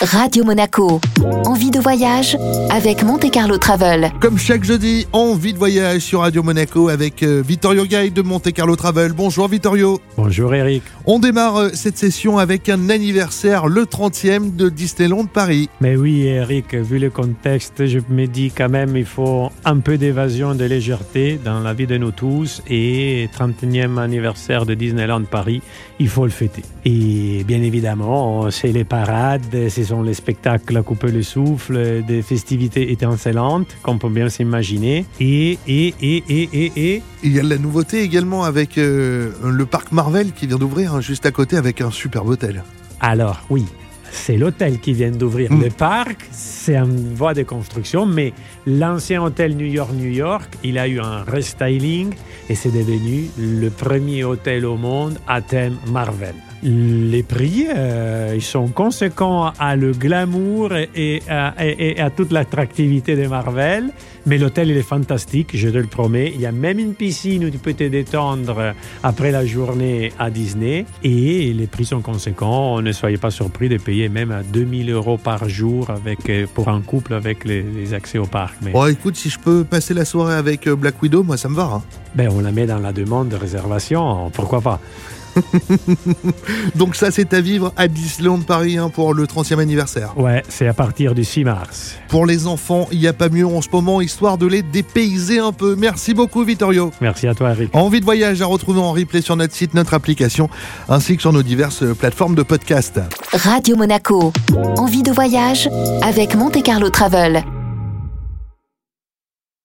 Radio Monaco. Envie de voyage avec Monte Carlo Travel. Comme chaque jeudi, envie de voyage sur Radio Monaco avec euh, Vittorio Guide de Monte Carlo Travel. Bonjour Vittorio. Bonjour Eric. On démarre euh, cette session avec un anniversaire, le 30e de Disneyland Paris. Mais oui Eric, vu le contexte, je me dis quand même il faut un peu d'évasion, de légèreté dans la vie de nous tous et 31e anniversaire de Disneyland Paris, il faut le fêter. Et bien évidemment, c'est les parades, c'est sont les spectacles à couper le souffle, des festivités étincelantes, qu'on peut bien s'imaginer. Et, et, et, et, et, et... Il y a de la nouveauté également avec euh, le parc Marvel qui vient d'ouvrir hein, juste à côté avec un superbe hôtel. Alors, oui, c'est l'hôtel qui vient d'ouvrir. Mm. Le parc, c'est en voie de construction, mais l'ancien hôtel New York, New York, il a eu un restyling et c'est devenu le premier hôtel au monde à thème Marvel. Les prix, euh, ils sont conséquents à le glamour et à, toute l'attractivité de Marvel. Mais l'hôtel, il est fantastique, je te le promets. Il y a même une piscine où tu peux te détendre après la journée à Disney. Et les prix sont conséquents. Ne soyez pas surpris de payer même à 2000 euros par jour avec, euh, pour un couple avec les, accès au parc. Mais... Bon, écoute, si je peux passer la soirée avec euh, Black Widow, moi, ça me va. Hein. Ben, on la met dans la demande de réservation. Pourquoi pas? Donc ça, c'est à vivre à Disneyland Paris hein, pour le 30e anniversaire. Ouais, c'est à partir du 6 mars. Pour les enfants, il n'y a pas mieux en ce moment, histoire de les dépayser un peu. Merci beaucoup, Vittorio. Merci à toi, Eric. Envie de voyage à retrouver en replay sur notre site, notre application, ainsi que sur nos diverses plateformes de podcast. Radio Monaco. Envie de voyage avec Monte Carlo Travel.